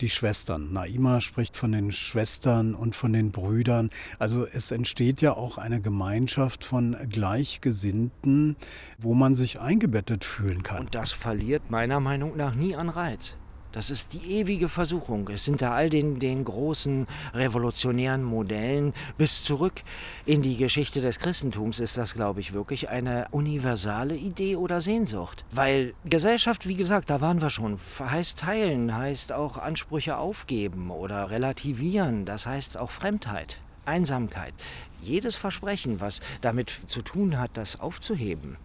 die Schwestern. Naima spricht von den Schwestern und von den Brüdern. Also es entsteht ja auch eine Gemeinschaft von Gleichgesinnten, wo man sich eingebettet fühlen kann. Und das verliert meiner Meinung nach nie an Reiz. Das ist die ewige Versuchung. Es sind da all den, den großen revolutionären Modellen bis zurück in die Geschichte des Christentums ist das, glaube ich, wirklich eine universale Idee oder Sehnsucht. Weil Gesellschaft, wie gesagt, da waren wir schon, heißt teilen, heißt auch Ansprüche aufgeben oder relativieren, das heißt auch Fremdheit. Einsamkeit. Jedes Versprechen, was damit zu tun hat, das aufzuheben,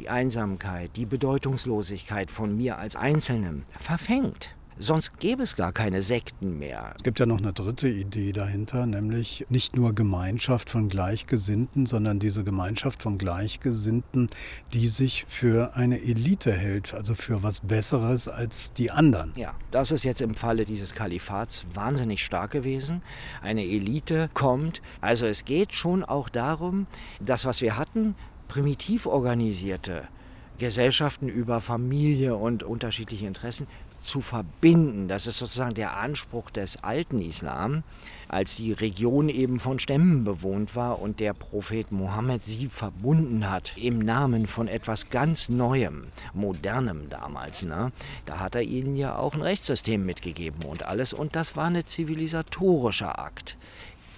die Einsamkeit, die Bedeutungslosigkeit von mir als Einzelnem verfängt. Sonst gäbe es gar keine Sekten mehr. Es gibt ja noch eine dritte Idee dahinter, nämlich nicht nur Gemeinschaft von Gleichgesinnten, sondern diese Gemeinschaft von Gleichgesinnten, die sich für eine Elite hält, also für was Besseres als die anderen. Ja, das ist jetzt im Falle dieses Kalifats wahnsinnig stark gewesen. Eine Elite kommt. Also es geht schon auch darum, das, was wir hatten, primitiv organisierte Gesellschaften über Familie und unterschiedliche Interessen zu verbinden. Das ist sozusagen der Anspruch des alten Islam, als die Region eben von Stämmen bewohnt war und der Prophet Mohammed sie verbunden hat im Namen von etwas ganz Neuem, Modernem damals. Ne? Da hat er ihnen ja auch ein Rechtssystem mitgegeben und alles und das war ein zivilisatorischer Akt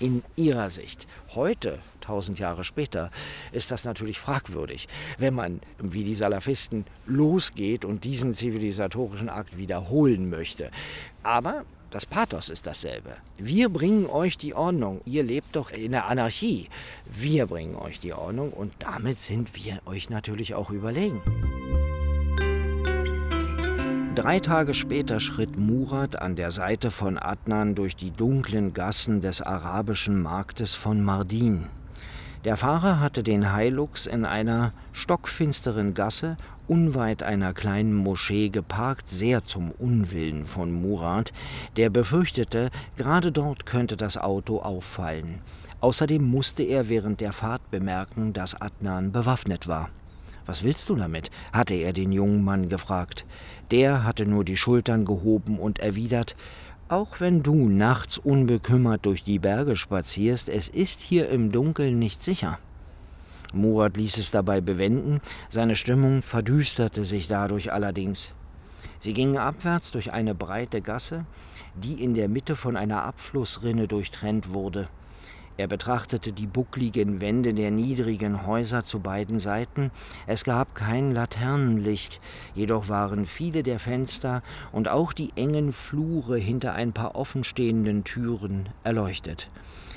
in ihrer Sicht. Heute, tausend Jahre später, ist das natürlich fragwürdig, wenn man, wie die Salafisten, losgeht und diesen zivilisatorischen Akt wiederholen möchte. Aber das Pathos ist dasselbe. Wir bringen euch die Ordnung. Ihr lebt doch in der Anarchie. Wir bringen euch die Ordnung und damit sind wir euch natürlich auch überlegen. Drei Tage später schritt Murat an der Seite von Adnan durch die dunklen Gassen des arabischen Marktes von Mardin. Der Fahrer hatte den Hilux in einer stockfinsteren Gasse unweit einer kleinen Moschee geparkt, sehr zum Unwillen von Murat, der befürchtete, gerade dort könnte das Auto auffallen. Außerdem musste er während der Fahrt bemerken, dass Adnan bewaffnet war. Was willst du damit? hatte er den jungen Mann gefragt. Der hatte nur die Schultern gehoben und erwidert Auch wenn du nachts unbekümmert durch die Berge spazierst, es ist hier im Dunkeln nicht sicher. Murat ließ es dabei bewenden, seine Stimmung verdüsterte sich dadurch allerdings. Sie gingen abwärts durch eine breite Gasse, die in der Mitte von einer Abflussrinne durchtrennt wurde. Er betrachtete die buckligen Wände der niedrigen Häuser zu beiden Seiten. Es gab kein Laternenlicht, jedoch waren viele der Fenster und auch die engen Flure hinter ein paar offenstehenden Türen erleuchtet.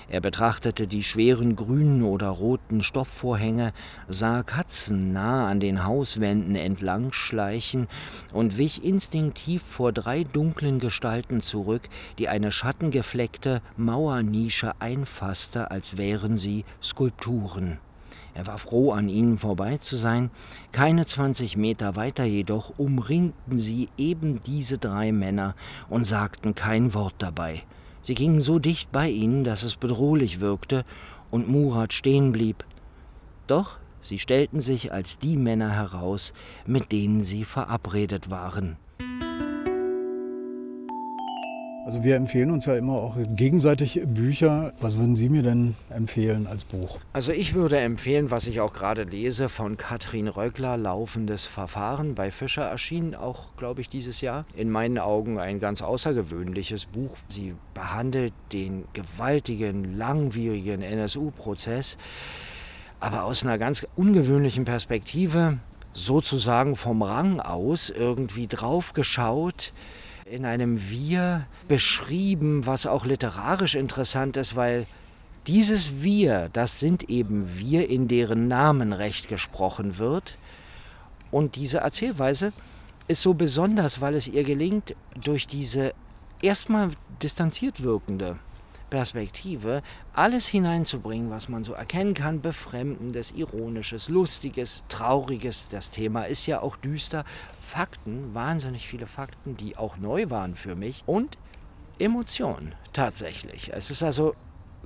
Er betrachtete die schweren grünen oder roten Stoffvorhänge, sah Katzen nah an den Hauswänden entlang schleichen und wich instinktiv vor drei dunklen Gestalten zurück, die eine schattengefleckte Mauernische einfasste, als wären sie Skulpturen. Er war froh, an ihnen vorbei zu sein. Keine zwanzig Meter weiter jedoch umringten sie eben diese drei Männer und sagten kein Wort dabei. Sie gingen so dicht bei ihnen, dass es bedrohlich wirkte und Murat stehen blieb. Doch sie stellten sich als die Männer heraus, mit denen sie verabredet waren. Also wir empfehlen uns ja immer auch gegenseitig Bücher. Was würden Sie mir denn empfehlen als Buch? Also ich würde empfehlen, was ich auch gerade lese, von Katrin Röckler, Laufendes Verfahren bei Fischer erschienen, auch glaube ich dieses Jahr. In meinen Augen ein ganz außergewöhnliches Buch. Sie behandelt den gewaltigen, langwierigen NSU-Prozess, aber aus einer ganz ungewöhnlichen Perspektive, sozusagen vom Rang aus irgendwie drauf geschaut in einem Wir beschrieben, was auch literarisch interessant ist, weil dieses Wir, das sind eben wir, in deren Namen Recht gesprochen wird. Und diese Erzählweise ist so besonders, weil es ihr gelingt, durch diese erstmal distanziert wirkende Perspektive alles hineinzubringen, was man so erkennen kann, befremdendes, ironisches, lustiges, trauriges. Das Thema ist ja auch düster. Fakten, wahnsinnig viele Fakten, die auch neu waren für mich und Emotionen tatsächlich. Es ist also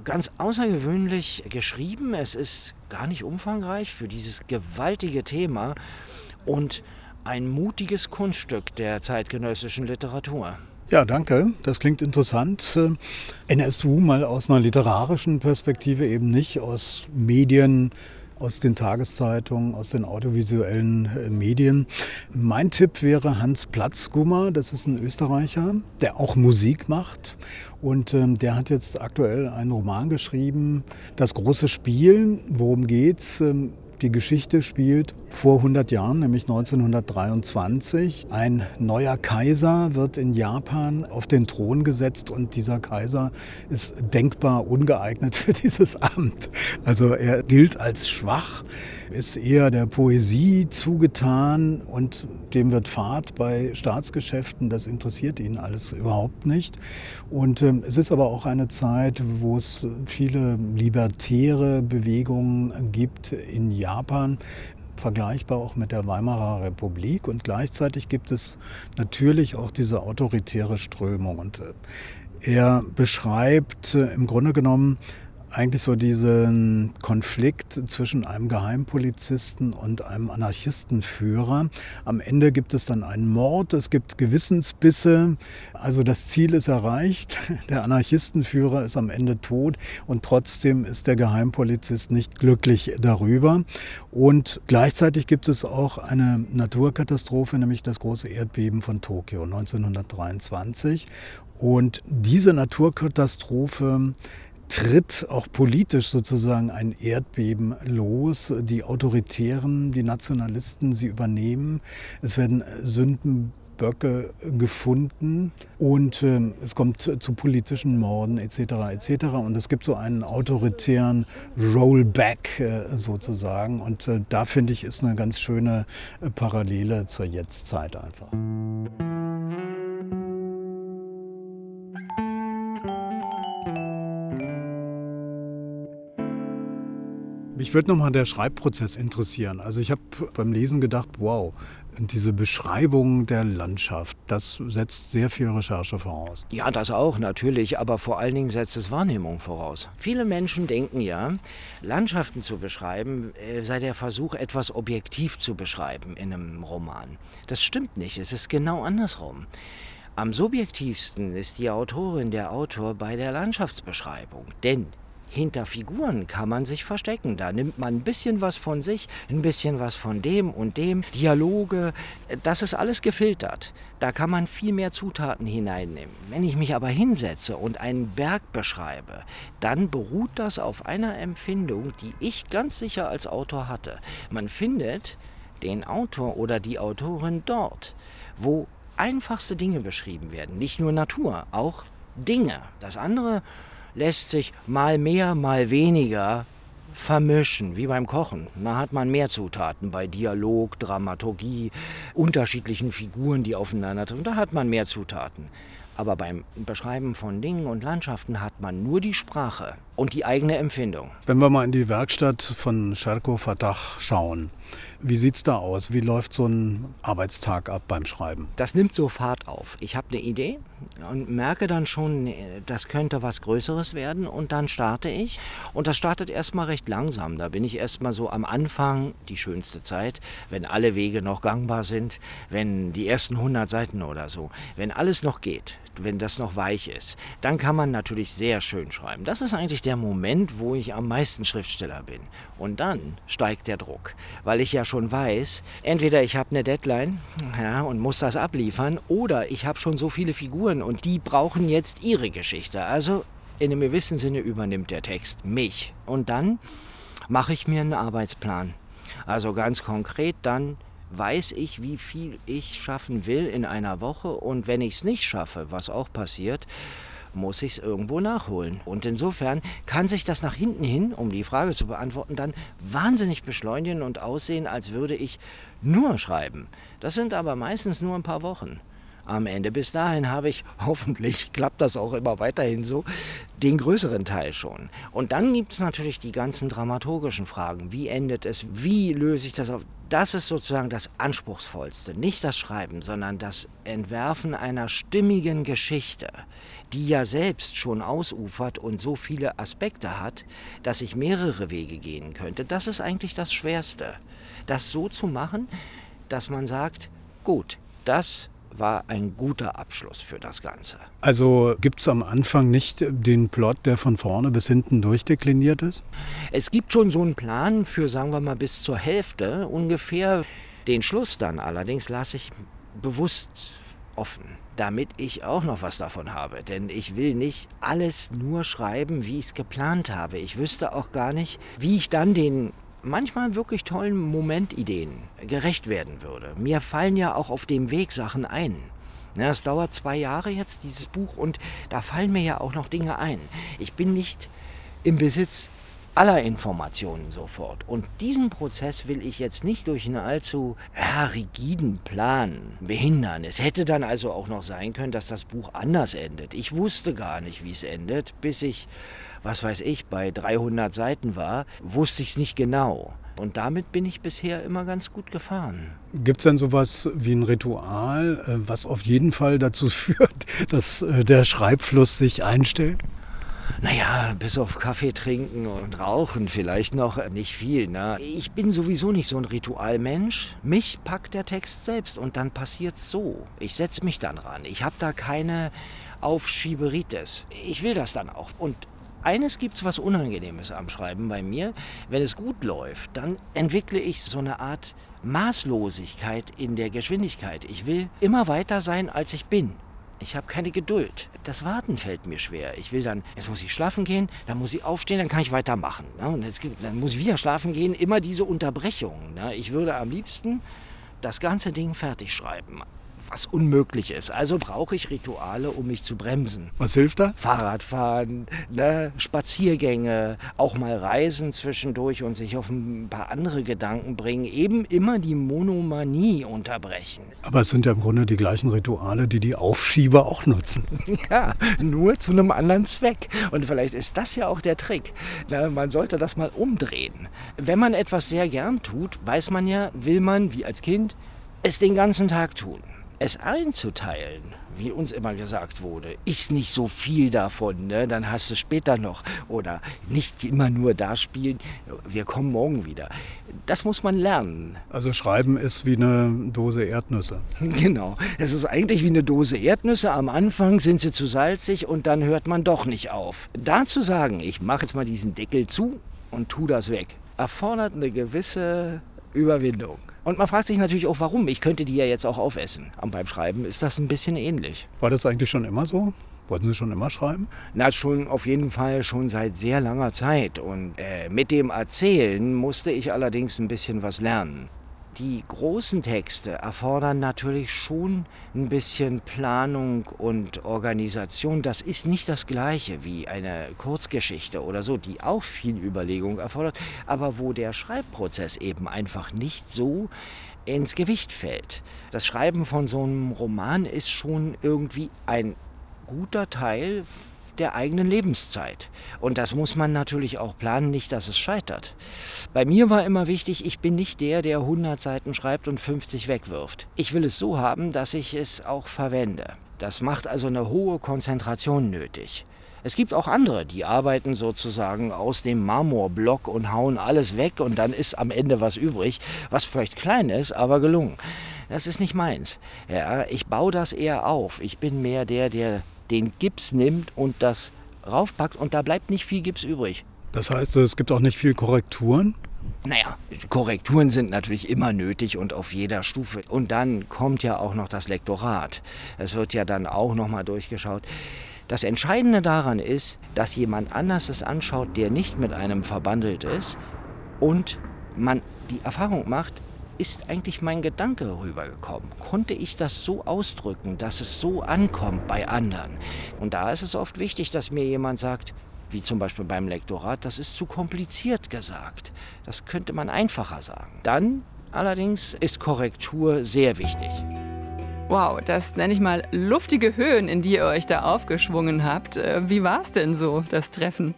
ganz außergewöhnlich geschrieben. Es ist gar nicht umfangreich für dieses gewaltige Thema und ein mutiges Kunststück der zeitgenössischen Literatur. Ja, danke. Das klingt interessant. Äh, NSU mal aus einer literarischen Perspektive, eben nicht aus Medien, aus den Tageszeitungen, aus den audiovisuellen äh, Medien. Mein Tipp wäre Hans Platzgummer, das ist ein Österreicher, der auch Musik macht. Und ähm, der hat jetzt aktuell einen Roman geschrieben, Das große Spiel. Worum geht's? Ähm, die Geschichte spielt vor 100 Jahren, nämlich 1923. Ein neuer Kaiser wird in Japan auf den Thron gesetzt und dieser Kaiser ist denkbar ungeeignet für dieses Amt. Also er gilt als schwach, ist eher der Poesie zugetan und dem wird Fahrt bei Staatsgeschäften. Das interessiert ihn alles überhaupt nicht. Und ähm, es ist aber auch eine Zeit, wo es viele libertäre Bewegungen gibt in Japan vergleichbar auch mit der Weimarer Republik. Und gleichzeitig gibt es natürlich auch diese autoritäre Strömung. Und äh, er beschreibt äh, im Grunde genommen eigentlich so diesen Konflikt zwischen einem Geheimpolizisten und einem Anarchistenführer. Am Ende gibt es dann einen Mord, es gibt Gewissensbisse, also das Ziel ist erreicht, der Anarchistenführer ist am Ende tot und trotzdem ist der Geheimpolizist nicht glücklich darüber. Und gleichzeitig gibt es auch eine Naturkatastrophe, nämlich das große Erdbeben von Tokio 1923. Und diese Naturkatastrophe tritt auch politisch sozusagen ein Erdbeben los. Die Autoritären, die Nationalisten, sie übernehmen. Es werden Sündenböcke gefunden und äh, es kommt zu, politischen Morden etc. etc. Und es gibt so einen autoritären Rollback äh, sozusagen. Und äh, da finde ich ist eine ganz schöne äh, Parallele zur Jetztzeit einfach. Mich würde nochmal der Schreibprozess interessieren. Also ich habe beim Lesen gedacht, wow, diese Beschreibung der Landschaft, das setzt sehr viel Recherche voraus. Ja, das auch natürlich, aber vor allen Dingen setzt es Wahrnehmung voraus. Viele Menschen denken ja, Landschaften zu beschreiben äh, sei der Versuch, etwas objektiv zu beschreiben in einem Roman. Das stimmt nicht, es ist genau andersrum. Am subjektivsten ist die Autorin, der Autor bei der Landschaftsbeschreibung. Denn hinter Figuren kann man sich verstecken. Da nimmt man ein bisschen was von sich, ein bisschen was von dem und dem. Dialoge, das ist alles gefiltert. Da kann man viel mehr Zutaten hineinnehmen. Wenn ich mich aber hinsetze und einen Berg beschreibe, dann beruht das auf einer Empfindung, die ich ganz sicher als Autor hatte. Man findet den Autor oder die Autorin dort, wo einfachste Dinge beschrieben werden. Nicht nur Natur, auch Dinge. Das andere lässt sich mal mehr, mal weniger vermischen, wie beim Kochen. Da hat man mehr Zutaten bei Dialog, Dramaturgie, unterschiedlichen Figuren, die aufeinander treffen. Da hat man mehr Zutaten. Aber beim Beschreiben von Dingen und Landschaften hat man nur die Sprache und die eigene Empfindung. Wenn wir mal in die Werkstatt von Scherko Fatah schauen, wie sieht es da aus? Wie läuft so ein Arbeitstag ab beim Schreiben? Das nimmt so Fahrt auf. Ich habe eine Idee und merke dann schon, das könnte was Größeres werden und dann starte ich. Und das startet erstmal recht langsam. Da bin ich erstmal so am Anfang, die schönste Zeit, wenn alle Wege noch gangbar sind, wenn die ersten 100 Seiten oder so, wenn alles noch geht, wenn das noch weich ist, dann kann man natürlich sehr schön schreiben. Das ist eigentlich der Moment, wo ich am meisten Schriftsteller bin. Und dann steigt der Druck, weil ich ja schon weiß, entweder ich habe eine Deadline ja, und muss das abliefern, oder ich habe schon so viele Figuren und die brauchen jetzt ihre Geschichte. Also in einem gewissen Sinne übernimmt der Text mich. Und dann mache ich mir einen Arbeitsplan. Also ganz konkret dann weiß ich, wie viel ich schaffen will in einer Woche und wenn ich es nicht schaffe, was auch passiert, muss ich es irgendwo nachholen. Und insofern kann sich das nach hinten hin, um die Frage zu beantworten, dann wahnsinnig beschleunigen und aussehen, als würde ich nur schreiben. Das sind aber meistens nur ein paar Wochen am Ende. Bis dahin habe ich, hoffentlich klappt das auch immer weiterhin so, den größeren Teil schon. Und dann gibt es natürlich die ganzen dramaturgischen Fragen. Wie endet es? Wie löse ich das auf? Das ist sozusagen das Anspruchsvollste. Nicht das Schreiben, sondern das Entwerfen einer stimmigen Geschichte, die ja selbst schon ausufert und so viele Aspekte hat, dass ich mehrere Wege gehen könnte. Das ist eigentlich das Schwerste. Das so zu machen, dass man sagt, gut, das war ein guter Abschluss für das Ganze. Also gibt es am Anfang nicht den Plot, der von vorne bis hinten durchdekliniert ist? Es gibt schon so einen Plan für, sagen wir mal, bis zur Hälfte ungefähr. Den Schluss dann allerdings lasse ich bewusst offen, damit ich auch noch was davon habe. Denn ich will nicht alles nur schreiben, wie ich es geplant habe. Ich wüsste auch gar nicht, wie ich dann den manchmal wirklich tollen Momentideen gerecht werden würde. Mir fallen ja auch auf dem Weg Sachen ein. Es dauert zwei Jahre jetzt, dieses Buch, und da fallen mir ja auch noch Dinge ein. Ich bin nicht im Besitz aller Informationen sofort. Und diesen Prozess will ich jetzt nicht durch einen allzu ja, rigiden Plan behindern. Es hätte dann also auch noch sein können, dass das Buch anders endet. Ich wusste gar nicht, wie es endet, bis ich was weiß ich, bei 300 Seiten war, wusste ich es nicht genau. Und damit bin ich bisher immer ganz gut gefahren. Gibt es denn sowas wie ein Ritual, äh, was auf jeden Fall dazu führt, dass äh, der Schreibfluss sich einstellt? Naja, bis auf Kaffee trinken und rauchen vielleicht noch äh, nicht viel. Ne? Ich bin sowieso nicht so ein Ritualmensch. Mich packt der Text selbst und dann passiert's so. Ich setze mich dann ran. Ich habe da keine Aufschieberitis. Ich will das dann auch. Und eines gibt es was Unangenehmes am Schreiben bei mir. Wenn es gut läuft, dann entwickle ich so eine Art Maßlosigkeit in der Geschwindigkeit. Ich will immer weiter sein, als ich bin. Ich habe keine Geduld. Das Warten fällt mir schwer. Ich will dann, jetzt muss ich schlafen gehen, dann muss ich aufstehen, dann kann ich weitermachen. Ne? Und jetzt, dann muss ich wieder schlafen gehen. Immer diese Unterbrechungen. Ne? Ich würde am liebsten das ganze Ding fertig schreiben was unmöglich ist. Also brauche ich Rituale, um mich zu bremsen. Was hilft da? Fahrradfahren, ne, Spaziergänge, auch mal Reisen zwischendurch und sich auf ein paar andere Gedanken bringen. Eben immer die Monomanie unterbrechen. Aber es sind ja im Grunde die gleichen Rituale, die die Aufschieber auch nutzen. Ja, nur zu einem anderen Zweck. Und vielleicht ist das ja auch der Trick. Na, man sollte das mal umdrehen. Wenn man etwas sehr gern tut, weiß man ja, will man, wie als Kind, es den ganzen Tag tun es einzuteilen, wie uns immer gesagt wurde, ist nicht so viel davon, ne? dann hast du später noch. Oder nicht immer nur da spielen, wir kommen morgen wieder. Das muss man lernen. Also Schreiben ist wie eine Dose Erdnüsse. Genau, es ist eigentlich wie eine Dose Erdnüsse. Am Anfang sind sie zu salzig und dann hört man doch nicht auf. Da zu sagen, ich mache jetzt mal diesen Deckel zu und tu das weg, erfordert eine gewisse Überwindung. Und man fragt sich natürlich auch, warum. Ich könnte die ja jetzt auch aufessen. Und beim Schreiben ist das ein bisschen ähnlich. War das eigentlich schon immer so? Wollten Sie schon immer schreiben? Na, schon auf jeden Fall schon seit sehr langer Zeit. Und äh, mit dem Erzählen musste ich allerdings ein bisschen was lernen die großen Texte erfordern natürlich schon ein bisschen Planung und Organisation. Das ist nicht das gleiche wie eine Kurzgeschichte oder so, die auch viel Überlegung erfordert, aber wo der Schreibprozess eben einfach nicht so ins Gewicht fällt. Das Schreiben von so einem Roman ist schon irgendwie ein guter Teil der eigenen Lebenszeit. Und das muss man natürlich auch planen, nicht, dass es scheitert. Bei mir war immer wichtig, ich bin nicht der, der 100 Seiten schreibt und 50 wegwirft. Ich will es so haben, dass ich es auch verwende. Das macht also eine hohe Konzentration nötig. Es gibt auch andere, die arbeiten sozusagen aus dem Marmorblock und hauen alles weg und dann ist am Ende was übrig, was vielleicht klein ist, aber gelungen. Das ist nicht meins. Ja, ich baue das eher auf. Ich bin mehr der, der den Gips nimmt und das raufpackt und da bleibt nicht viel Gips übrig. Das heißt, es gibt auch nicht viel Korrekturen? Naja, Korrekturen sind natürlich immer nötig und auf jeder Stufe. Und dann kommt ja auch noch das Lektorat. Es wird ja dann auch nochmal durchgeschaut. Das Entscheidende daran ist, dass jemand anders es anschaut, der nicht mit einem verbandelt ist und man die Erfahrung macht, ist eigentlich mein Gedanke rübergekommen? Konnte ich das so ausdrücken, dass es so ankommt bei anderen? Und da ist es oft wichtig, dass mir jemand sagt, wie zum Beispiel beim Lektorat, das ist zu kompliziert gesagt. Das könnte man einfacher sagen. Dann allerdings ist Korrektur sehr wichtig. Wow, das nenne ich mal luftige Höhen, in die ihr euch da aufgeschwungen habt. Äh, wie war es denn so, das Treffen?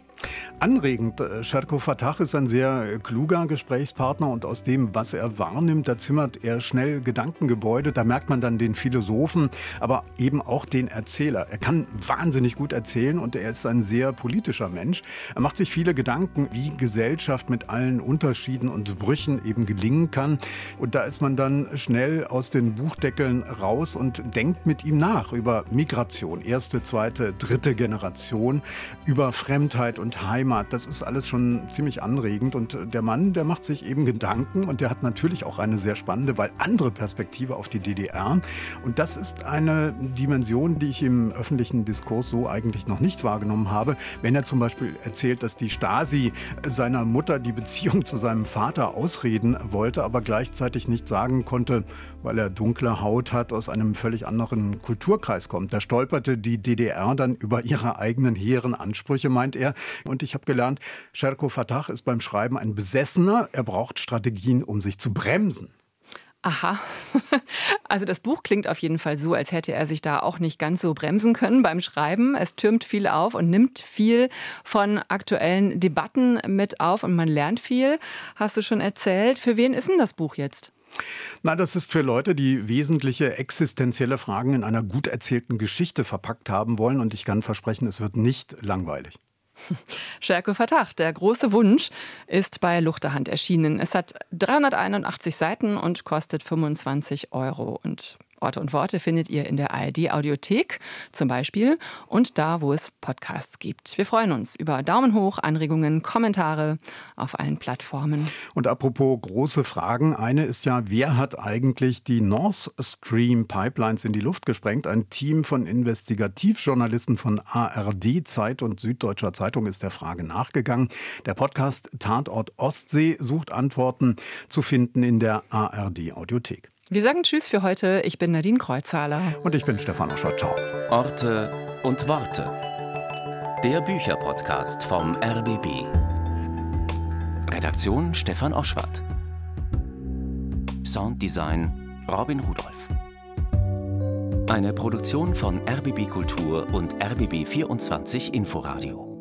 Anregend. Scherko Fatah ist ein sehr kluger Gesprächspartner und aus dem, was er wahrnimmt, da zimmert er schnell Gedankengebäude. Da merkt man dann den Philosophen, aber eben auch den Erzähler. Er kann wahnsinnig gut erzählen und er ist ein sehr politischer Mensch. Er macht sich viele Gedanken, wie Gesellschaft mit allen Unterschieden und Brüchen eben gelingen kann. Und da ist man dann schnell aus den Buchdeckeln raus und denkt mit ihm nach über Migration, erste, zweite, dritte Generation, über Fremdheit und und Heimat, das ist alles schon ziemlich anregend. Und der Mann, der macht sich eben Gedanken und der hat natürlich auch eine sehr spannende, weil andere Perspektive auf die DDR. Und das ist eine Dimension, die ich im öffentlichen Diskurs so eigentlich noch nicht wahrgenommen habe. Wenn er zum Beispiel erzählt, dass die Stasi seiner Mutter die Beziehung zu seinem Vater ausreden wollte, aber gleichzeitig nicht sagen konnte, weil er dunkle Haut hat, aus einem völlig anderen Kulturkreis kommt. Da stolperte die DDR dann über ihre eigenen hehren Ansprüche, meint er. Und ich habe gelernt, Sherko Fatah ist beim Schreiben ein Besessener. Er braucht Strategien, um sich zu bremsen. Aha. Also das Buch klingt auf jeden Fall so, als hätte er sich da auch nicht ganz so bremsen können beim Schreiben. Es türmt viel auf und nimmt viel von aktuellen Debatten mit auf und man lernt viel. Hast du schon erzählt. Für wen ist denn das Buch jetzt? Na, das ist für Leute, die wesentliche existenzielle Fragen in einer gut erzählten Geschichte verpackt haben wollen. Und ich kann versprechen, es wird nicht langweilig. Scherko Vertacht, der große Wunsch, ist bei Luchterhand erschienen. Es hat 381 Seiten und kostet 25 Euro. Und Orte und Worte findet ihr in der ARD-Audiothek zum Beispiel und da, wo es Podcasts gibt. Wir freuen uns über Daumen hoch, Anregungen, Kommentare auf allen Plattformen. Und apropos große Fragen, eine ist ja, wer hat eigentlich die Nord Stream Pipelines in die Luft gesprengt? Ein Team von Investigativjournalisten von ARD, Zeit und Süddeutscher Zeitung ist der Frage nachgegangen. Der Podcast Tatort Ostsee sucht Antworten zu finden in der ARD-Audiothek. Wir sagen Tschüss für heute. Ich bin Nadine Kreuzhaler. Und ich bin Stefan Oschwart. Ciao. Orte und Worte. Der Bücherpodcast vom RBB. Redaktion Stefan Oschwart. Sounddesign Robin Rudolph. Eine Produktion von RBB Kultur und RBB 24 Inforadio.